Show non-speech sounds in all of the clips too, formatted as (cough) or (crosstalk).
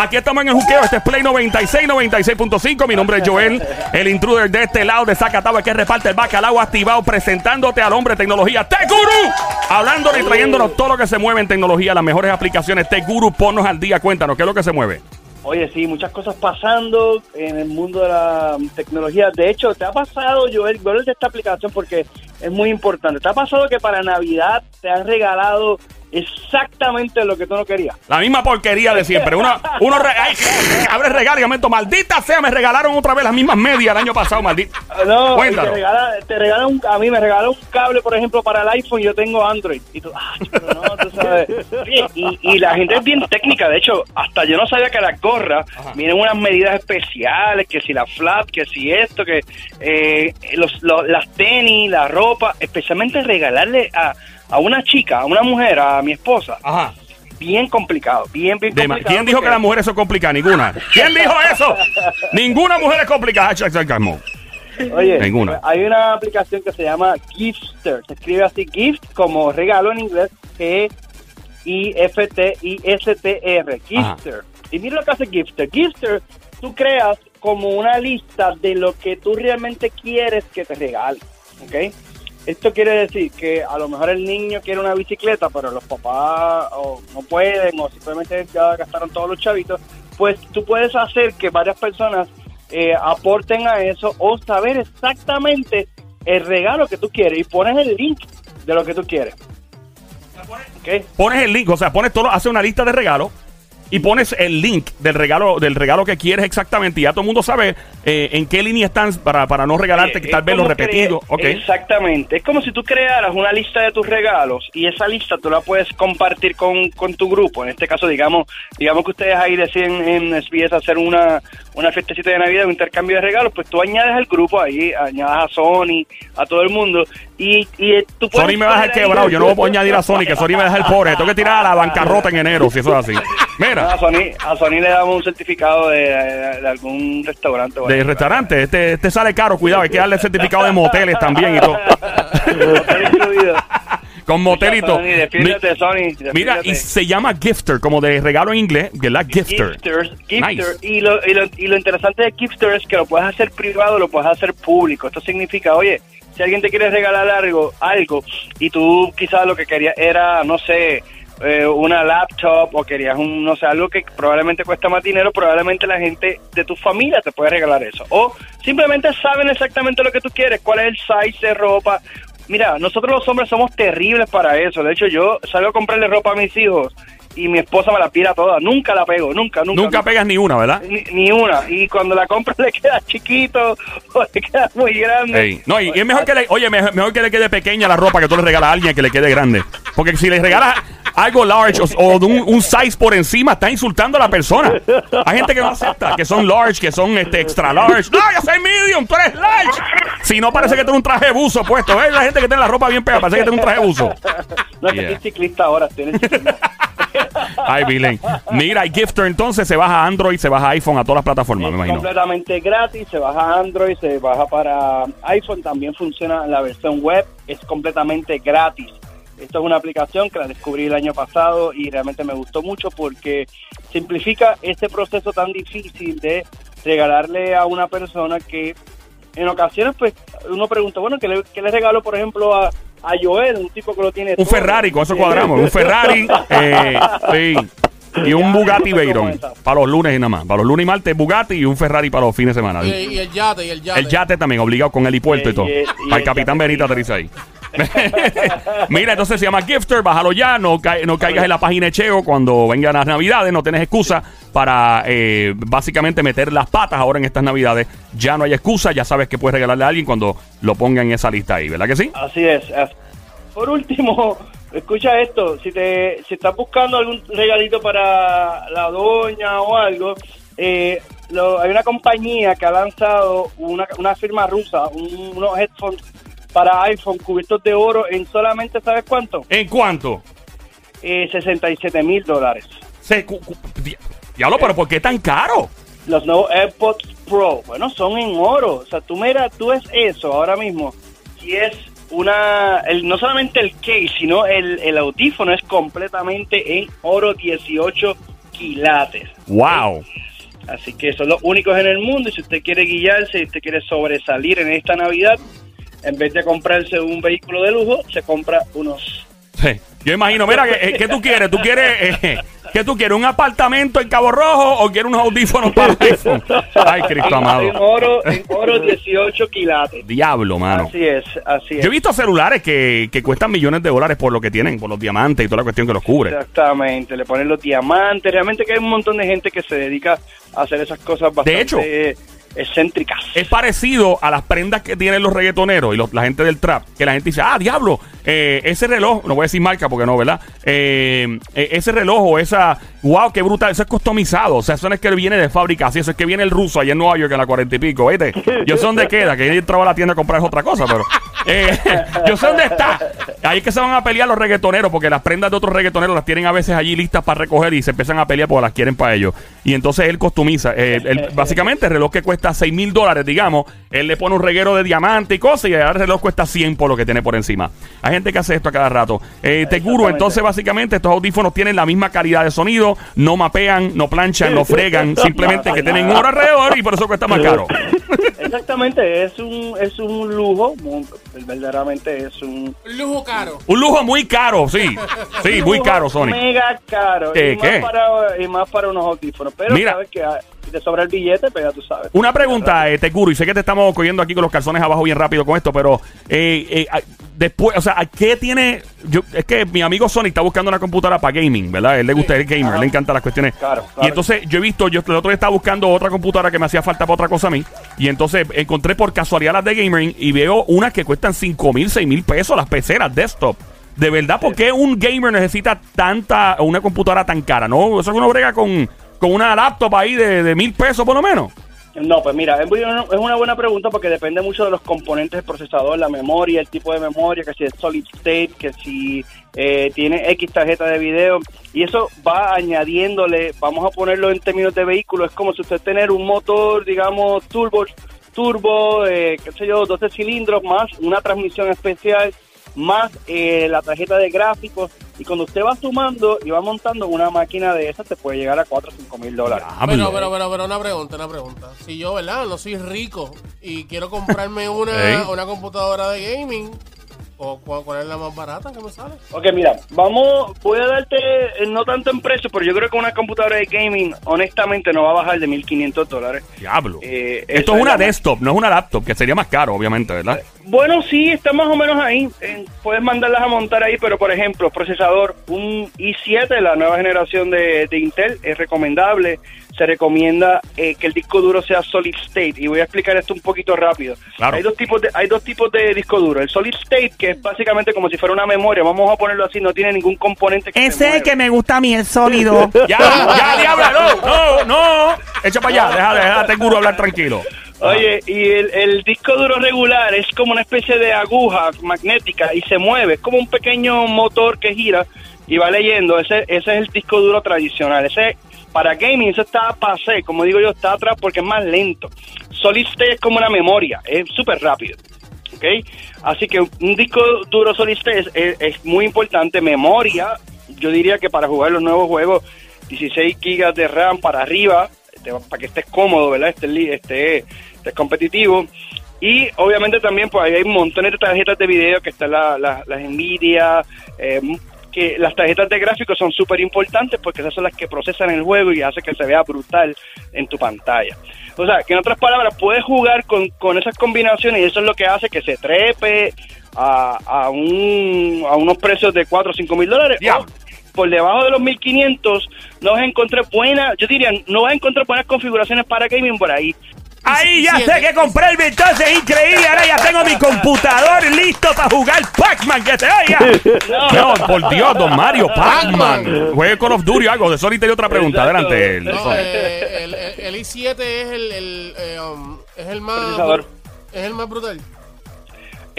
Aquí estamos en el juqueo. Este es Play 96, 96.5. Mi nombre es Joel, el intruder de este lado de Zacatau, que reparte el bacalao activado, presentándote al hombre de tecnología, Tech Guru. Hablando y trayéndonos todo lo que se mueve en tecnología, las mejores aplicaciones. Tech Guru, ponnos al día. Cuéntanos, ¿qué es lo que se mueve? Oye, sí, muchas cosas pasando en el mundo de la tecnología. De hecho, ¿te ha pasado, Joel, Joel, de esta aplicación porque es muy importante? ¿Te ha pasado que para Navidad te han regalado exactamente lo que tú no querías. La misma porquería de siempre. Uno, uno re ay, (laughs) abre regalo y momento, maldita sea, me regalaron otra vez las mismas medias el año pasado, maldita. No, te regalan, te regalan un, a mí me regalan un cable, por ejemplo, para el iPhone, yo tengo Android. Y tú, ah, pero no, tú sabes. Y, y, la gente es bien técnica, de hecho, hasta yo no sabía que las gorras vienen unas medidas especiales, que si la flap, que si esto, que eh, los, las tenis, la ropa, especialmente regalarle a a una chica, a una mujer, a mi esposa. Ajá. Bien complicado, bien, bien complicado. ¿Quién dijo que las mujeres son complicadas? Ninguna. ¿Quién dijo eso? (laughs) Ninguna mujer es complicada. Oye, Ninguna. hay una aplicación que se llama Gifter. Se escribe así, gift como regalo en inglés, G-I-F-T-I-S-T-R. Gifter. Y mira lo que hace Gifter. Gifter, tú creas como una lista de lo que tú realmente quieres que te regale. ¿Ok? Esto quiere decir que a lo mejor el niño quiere una bicicleta, pero los papás no pueden o simplemente ya gastaron todos los chavitos. Pues tú puedes hacer que varias personas eh, aporten a eso o saber exactamente el regalo que tú quieres y pones el link de lo que tú quieres. Pones el link, o sea, pones todo, hace una lista de regalos y pones el link del regalo del regalo que quieres exactamente y ya todo el mundo sabe eh, en qué línea están para, para no regalarte que tal vez lo repetido. Exactamente. Es como si tú crearas una lista de tus regalos y esa lista tú la puedes compartir con, con tu grupo. En este caso, digamos digamos que ustedes ahí deciden en SBS hacer una, una fiestecita de Navidad, un intercambio de regalos, pues tú añades al grupo ahí, añadas a Sony, a todo el mundo y, y tú puedes... Sony me va a dejar quebrado, yo no voy a añadir a Sony, que Sony me va a dejar pobre. Tengo que tirar a la bancarrota en enero, si eso es así. (laughs) Mira. A Sony, a Sony le damos un certificado de, algún restaurante. De restaurante. Este, este sale caro, cuidado. Hay que darle certificado de moteles también y todo. Con motelito. Sony, Mira, y se llama Gifter, como de regalo en inglés, ¿verdad? Gifter. Gifter. Gifter. Y, lo, y, lo, y lo interesante de Gifter es que lo puedes hacer privado, lo puedes hacer público. Esto significa, oye, si alguien te quiere regalar algo, algo y tú quizás lo que querías era, no sé, eh, una laptop o querías un, no sé, algo que probablemente cuesta más dinero, probablemente la gente de tu familia te puede regalar eso. O simplemente saben exactamente lo que tú quieres, cuál es el size de ropa. Mira, nosotros los hombres somos terribles para eso. De hecho, yo salgo a comprarle ropa a mis hijos y mi esposa me la pira toda. Nunca la pego, nunca, nunca. Nunca pegas ni una, ¿verdad? Ni, una. Y cuando la compro (laughs) le queda chiquito o le queda muy grande. No, y, es mejor que le, oye, mejor, que le quede pequeña la ropa que tú le regalas a alguien que le quede grande. Porque si le regalas algo large o, de un, size por encima, está insultando a la persona. Hay gente que no acepta, que son large, que son este, extra large. No, yo soy medium, tú eres large. Si no, parece que tiene un traje buzo puesto. ¿Ves? La gente que tiene la ropa bien pegada, parece que tiene un traje buzo. No, es que soy ciclista ahora, (laughs) Ay, Vilen. Mira, Gifter entonces se baja a Android, se baja a iPhone, a todas las plataformas, me imagino. completamente gratis, se baja a Android, se baja para iPhone, también funciona en la versión web, es completamente gratis. Esto es una aplicación que la descubrí el año pasado y realmente me gustó mucho porque simplifica este proceso tan difícil de regalarle a una persona que en ocasiones pues uno pregunta, bueno, ¿qué le, qué le regalo por ejemplo a, a Joel, un tipo que lo tiene. Un Ferrari, con eso cuadramos. Un Ferrari. (laughs) Eh, y un Bugatti Veyron para los lunes y nada más. Para los lunes y martes Bugatti y un Ferrari para los fines de semana. Y, el yate, y el yate. El yate también, obligado con helipuerto y, y todo. para el, capitán Benita aterriza ahí. (laughs) Mira, entonces se llama Gifter, bájalo ya, no, no caigas en la página de Cheo cuando vengan las navidades, no tienes excusa para eh, básicamente meter las patas ahora en estas navidades. Ya no hay excusa, ya sabes que puedes regalarle a alguien cuando lo ponga en esa lista ahí, ¿verdad que sí? Así es. Por último, (laughs) escucha esto, si te si estás buscando algún regalito para la doña o algo, eh, hay una compañía que ha lanzado una, una firma rusa, unos headphones para iPhone cubiertos de oro en solamente, ¿sabes cuánto? ¿En cuánto? Eh, 67 mil dólares. Diablo, pero ¿por qué tan caro? Los nuevos AirPods Pro, bueno, son en oro. O sea, tú mira, tú es eso ahora mismo. Y es una, el, no solamente el case, sino el, el audífono es completamente en oro 18 quilates. Wow. Así que son los únicos en el mundo y si usted quiere guiarse, si usted quiere sobresalir en esta Navidad, en vez de comprarse un vehículo de lujo, se compra unos... Sí. Yo imagino, mira, ¿qué, qué tú quieres? ¿Tú quieres, eh, ¿qué tú quieres? ¿Un apartamento en Cabo Rojo o quieres unos audífonos para el iPhone? Ay, Cristo En amado. oro, en oro 18 quilates. Diablo, mano. Así es, así es. Yo he visto celulares que, que cuestan millones de dólares por lo que tienen, por los diamantes y toda la cuestión que los cubre. Exactamente, le ponen los diamantes. Realmente que hay un montón de gente que se dedica a hacer esas cosas bastante hecho, Es parecido a las prendas que tienen los reggaetoneros y los- la gente del trap, que la gente dice, ah, diablo, eh, ese reloj, no voy a decir marca porque no, ¿verdad? Eh, eh, ese reloj o esa, wow, qué brutal, eso es customizado, o sea, eso no es que viene de fábrica, así, eso es que viene el ruso allá en Nueva York en la cuarenta y pico, ¿viste? Yo sé dónde queda, que yo entraba a la tienda a comprar otra cosa, pero (laughs) yo sé dónde está. Ahí es que se van a pelear los reggaetoneros, porque las prendas de otros reggaetoneros las tienen a veces allí listas para recoger y se empiezan a pelear porque las quieren para ellos. Y entonces él costumiza. eh, (laughs) él- básicamente el reloj que cuesta 6 mil dólares, digamos, él le pone un reguero de diamante y cosas y el reloj cuesta 100 por lo que tiene por encima. Hay gente que hace esto a cada rato. Eh, te juro, Exactamente. entonces básicamente estos audífonos tienen la misma calidad de sonido, no mapean, no planchan, no fregan, (laughs) simplemente que tienen oro alrededor y por eso cuesta más caro. (laughs) Exactamente, es un, es un lujo, verdaderamente es un... Lujo caro. Un lujo muy caro, sí. Sí, muy caro, Sony. Mega caro. ¿Qué, y, qué? Más para, y más para unos audífonos. Pero Mira. sabes que ah, si te sobra el billete, pues ya tú sabes. Una pregunta, eh, Teguro, y sé que te estamos cogiendo aquí con los calzones abajo bien rápido con esto, pero eh, eh, ah, después, o sea, ¿qué tiene? Yo, es que mi amigo Sony está buscando una computadora para gaming, ¿verdad? Él le gusta el gamer, le encantan las cuestiones. Claro, claro. Y entonces yo he visto, yo el otro día estaba buscando otra computadora que me hacía falta para otra cosa a mí, y entonces encontré por casualidad las de gaming y veo unas que cuestan 5 mil, 6 mil pesos, las peceras desktop. De verdad, ¿por qué un gamer necesita tanta, una computadora tan cara? ¿No? Eso es uno brega con, con una laptop ahí de, de mil pesos por lo menos. No, pues mira, es una buena pregunta porque depende mucho de los componentes del procesador, la memoria, el tipo de memoria, que si es solid state, que si eh, tiene X tarjeta de video, y eso va añadiéndole, vamos a ponerlo en términos de vehículo, es como si usted tener un motor, digamos, turbo, turbo, eh, qué sé yo, 12 cilindros más una transmisión especial más eh, la tarjeta de gráficos y cuando usted va sumando y va montando una máquina de esas te puede llegar a 4 o 5 mil dólares. Pero, pero, pero, pero, una pregunta, una pregunta. Si yo, ¿verdad? No soy rico y quiero comprarme (laughs) una, una computadora de gaming, ¿o cu- ¿cuál es la más barata que me sale? Ok, mira, vamos, voy a darte, eh, no tanto en precio, pero yo creo que una computadora de gaming, honestamente, no va a bajar de 1.500 dólares. Diablo. Eh, Esto es una desktop, no es una laptop, que sería más caro, obviamente, ¿verdad? Bueno, sí, está más o menos ahí. Eh, puedes mandarlas a montar ahí, pero por ejemplo, procesador, un i7, la nueva generación de, de Intel, es recomendable. Se recomienda eh, que el disco duro sea solid state. Y voy a explicar esto un poquito rápido. Claro. Hay dos tipos de, hay dos tipos de disco duro. El solid state, que es básicamente como si fuera una memoria, vamos a ponerlo así, no tiene ningún componente que se Ese es el que me gusta a mí, el sólido. (laughs) Ya, ya, diablo, no, no, no. Echa para allá, deja, deja, te juro hablar tranquilo. Oye, y el, el disco duro regular es como una especie de aguja magnética y se mueve, es como un pequeño motor que gira y va leyendo. Ese, ese es el disco duro tradicional. Ese para gaming eso está pasé, como digo yo, está atrás porque es más lento. Solid state es como una memoria, es súper rápido. ¿ok? Así que un disco duro solid state es, es- es muy importante. Memoria, yo diría que para jugar los nuevos juegos, 16 gigas de RAM para arriba, este, para que estés cómodo, ¿verdad? Estés, li- estés competitivo. Y obviamente también pues hay montones de tarjetas de video que están la- la- las Nvidia, eh, que las tarjetas de gráficos son súper importantes porque esas son las que procesan el juego y hace que se vea brutal en tu pantalla. O sea, que en otras palabras, puedes jugar con, con esas combinaciones y eso es lo que hace que se trepe a, a, un, a unos precios de 4 o 5 mil dólares. O por debajo de los 1500 no vas a encontrar buenas, yo diría, no vas a encontrar buenas configuraciones para gaming por ahí. Ahí ya sé que compré el entonces increíble. Ahora ya tengo mi computador listo para jugar Pac-Man. Que te oiga. (laughs) No, por Dios, don Mario, Pac-Man. Juegue Call of Duty o algo. De eso ahorita hay otra pregunta. Exacto. Adelante. No, Sony. eh, el, el- el i7 es el, el, eh, um, es el más es el más brutal.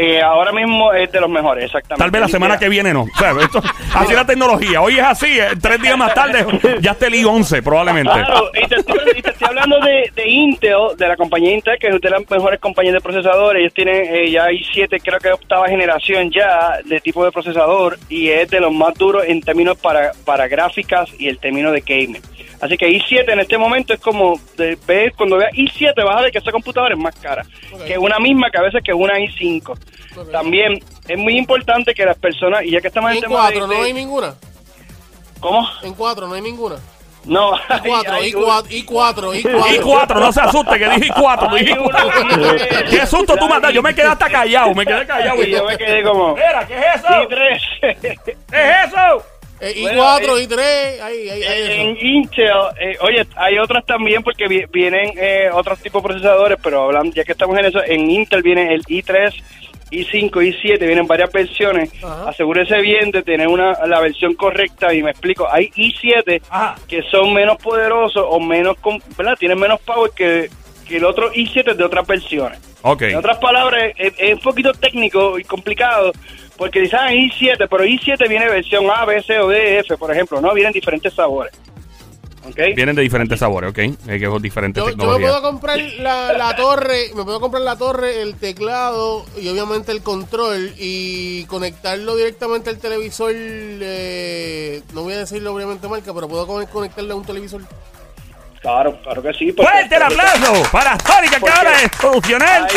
Eh, ahora mismo es de los mejores, exactamente. Tal vez la semana que viene no. O sea, esto- (laughs) así es la tecnología. Hoy es así. eh, tres días más tarde ya esté el i11 probablemente. Claro, y te, estoy, y te estoy hablando Intel, de la compañía Intel, que es de las mejores compañías de procesadores. Ellos tienen eh, ya hay siete, creo que octava generación ya de tipo de procesador y es de los más duros en términos para, para gráficas y el término de gaming. Así que i7 en este momento es como, de, ves, cuando veas i7 vas a ver que esa computadora es más cara Ok. que una misma que a veces que una i5. Ok. También es muy importante que las personas, y ya que estamos en En el tema de- 4 no hay ninguna. ¿Cómo? En 4 no hay ninguna. No, I4, hay- I4, I4, I4. Y cuatro, no se asuste, que dije y cuatro. Hay dije cuatro. (laughs) ¿Qué susto tú mandas? Yo me quedé hasta callado, me quedé callado. Y yo me quedé como... Mira, ¿qué es eso? i3. (laughs) ¿Qué es eso? Eh, Bueno, I4, eh, I3, ahí, ahí, ahí. en eso. Intel, eh, oye, hay otras también porque vi- vienen eh, otros tipos de procesadores, pero hablando, ya que estamos en eso, en Intel viene el i3, i5, i7, vienen varias versiones. Ajá. Asegúrese bien de tener una la versión correcta y me explico. Hay i7 Ajá. que son menos poderosos o menos, ¿verdad? Tienen menos power que, que el otro i7 de otras versiones. Ok. En otras palabras, es, es un poquito técnico y complicado, porque dicen ah, i7, pero i7 viene versión A, B, C o D, F, por ejemplo, ¿no? Vienen diferentes sabores. Vienen de diferentes sabores, ¿ok? Hay que diferentes Yo, yo me tecnologías. puedo comprar la, la torre, me puedo comprar la torre, el teclado y obviamente el control y conectarlo directamente al televisor. eh, no voy a decirlo obviamente marca, pero puedo con- conectarlo a un televisor. Claro, claro que sí. ¡Fuerte el aplauso para Sonic que acaba de solucionar!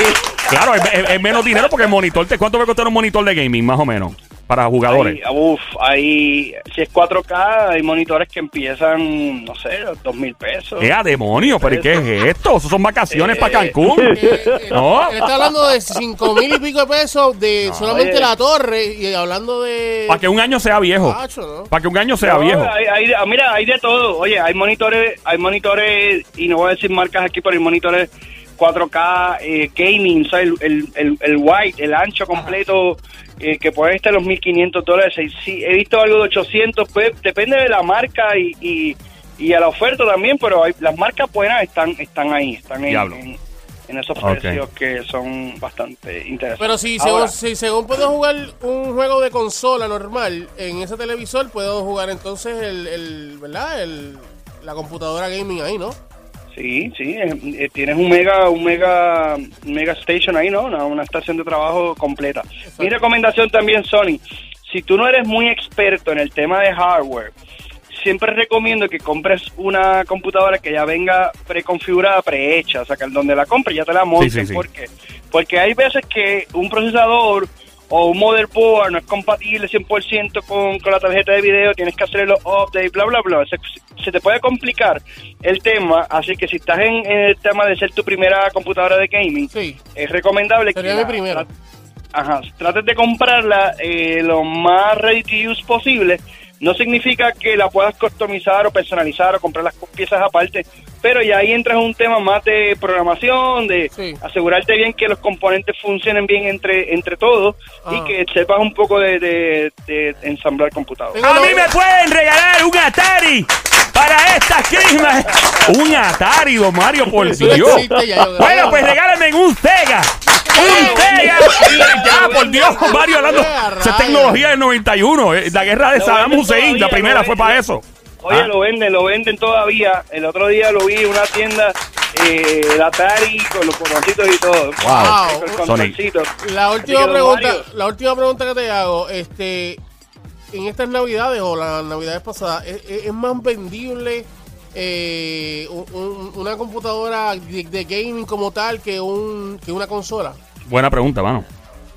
Claro, es, es- es menos dinero porque el monitor, te, ¿cuánto va a costar un monitor de gaming, más o menos? Para jugadores. Ahí, uf, ahí, si es 4K, hay monitores que empiezan, no sé, dos mil pesos. ¡Qué a demonio! ¿Pero ¿y qué es esto? Eso son vacaciones Eh, para Cancún. Eh, eh, No. Él está hablando de 5 mil y pico de pesos de solamente oye. la torre y hablando de... Para que un año sea viejo. ¿no? Para que un año sea No, viejo. hay- hay- ah, mira, hay de todo. Oye, hay monitores, hay monitores, y no voy a decir marcas aquí, pero hay monitores 4K eh, gaming, o sea, el, el, el, el white, el ancho completo, eh, que puede estar los 1500 dólares. Y Sí, he visto algo de 800, pues depende de la marca y, y, y a la oferta también, pero hay, las marcas buenas están, están ahí, están en, en, en esos precios que son bastante interesantes. Pero si Ahora, según, si según puedo jugar un juego de consola normal en ese televisor, puedo jugar entonces el, el ¿verdad? El, la computadora gaming ahí, ¿no? Sí, sí, eh, tienes un mega, un mega, mega station ahí, ¿no? Una, una estación de trabajo completa. Mi recomendación también, Sony, si tú no eres muy experto en el tema de hardware, siempre recomiendo que compres una computadora que ya venga preconfigurada, prehecha, o sea, que donde la compres ya te la monten. Sí, sí, sí. ¿Por qué? Porque hay veces que un procesador o un motherboard no es compatible 100% con, con la tarjeta de video, tienes que hacer los updates, bla, bla, bla. Se, se te puede complicar el tema, así que si estás en, en el tema de ser tu primera computadora de gaming, Sí. es recomendable Sería que la- Ajá, trates de comprarla eh, lo más ready to use posible. No significa que la puedas customizar o personalizar o comprar las piezas aparte, pero ya ahí entras en un tema más de programación, de Sí. asegurarte bien que los componentes funcionen bien entre entre todos y que sepas un poco de, de, de ensamblar computadoras. Tengo A mí me pueden regalar un Atari para esta Christmas. Un Atari, don Mario, por Dios. Bueno, pues regálenme un Sega. Un. (laughs) Ya, por Dios, Mario hablando. Esa es tecnología del 91. eh, La guerra de Lo Saddam venden Hussein, la todavía, primera lo fue para eso. Oye, Ah. lo venden, lo venden todavía. El otro día lo vi en una tienda, eh, el Atari con los botoncitos y todo. Wow. Con el Sonic. controlcito. La Así última que, don pregunta, Mario, la última pregunta que te hago, este, en estas navidades o las navidades pasadas, ¿es, es- es más vendible eh, un- un- una computadora de, de gaming como tal que un que una consola? Buena pregunta, mano.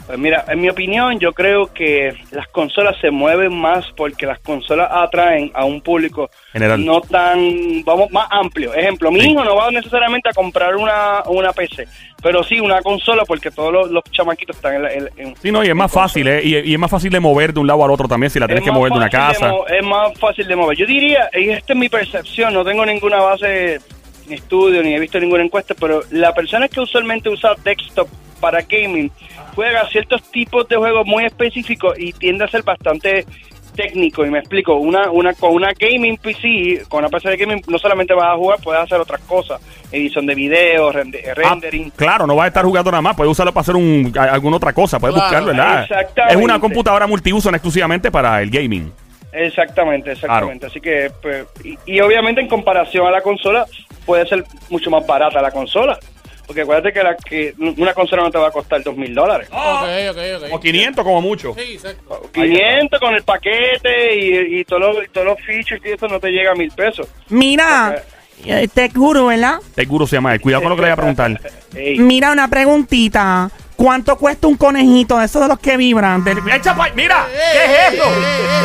Pues mira, en mi opinión, yo creo que las consolas se mueven más porque las consolas atraen a un público General. no tan, vamos, más amplio. Ejemplo, mi Sí. hijo no va necesariamente a comprar una, una PC, pero sí una consola porque todos los, los chamaquitos están en, la, en- en- Sí, no, y es más fácil, ¿eh? Y, y es más fácil de mover de un lado al otro también si la tienes Es que mover de una casa. es más fácil de mover. Yo diría, y esta es mi percepción, no tengo ninguna base ni estudio ni he visto ninguna encuesta, pero la persona que usualmente usa desktop para gaming juega ciertos tipos de juegos muy específicos y tiende a ser bastante técnico y me explico, una una con una gaming PC, con una PC de gaming no solamente vas a jugar, puedes hacer otras cosas, edición de video, rende- Ah, rendering. claro, no vas a estar jugando nada más, puedes usarlo para hacer un, alguna otra cosa, puedes Claro, buscarlo, ¿verdad? exactamente. Es una computadora multiuso no exclusivamente para el gaming. Exactamente, exactamente. Así que, pues, y, y obviamente en comparación a la consola, puede ser mucho más barata la consola. Porque acuérdate que, la, que una consola no te va a costar dos mil dólares. Ok, ok, ok. O 500 como mucho. Sí, exacto. 500 con el paquete y, y, todos los, y todos los features y eso no te llega a mil pesos. Mira, eh, te juro, ¿verdad? Seguro se llama él. Cuidado con lo que le voy a preguntar. (laughs) Mira, una preguntita. ¿Cuánto cuesta un conejito de esos de los que vibran? Del- Echa pa- Mira, ¿qué es eso?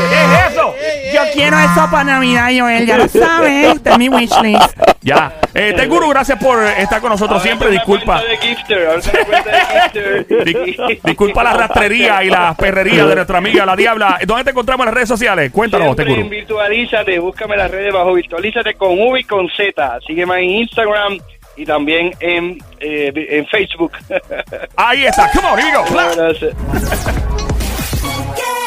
¿Qué es eso? Yo quiero eso para Navidad, Joel. Ya lo sabes. Este es mi wishlist. Ya. Eh, Teguru, gracias por estar con nosotros siempre. Disculpa. (laughs) disculpa la rastrería y la perrería de nuestra amiga la Diabla. ¿Dónde te encontramos en las redes sociales? Cuéntanos, en Virtualízate, búscame las redes bajo Virtualízate con V y con Z. Sígueme en Instagram y también en, eh, en Facebook. Ahí está. Come on, here we go. (laughs)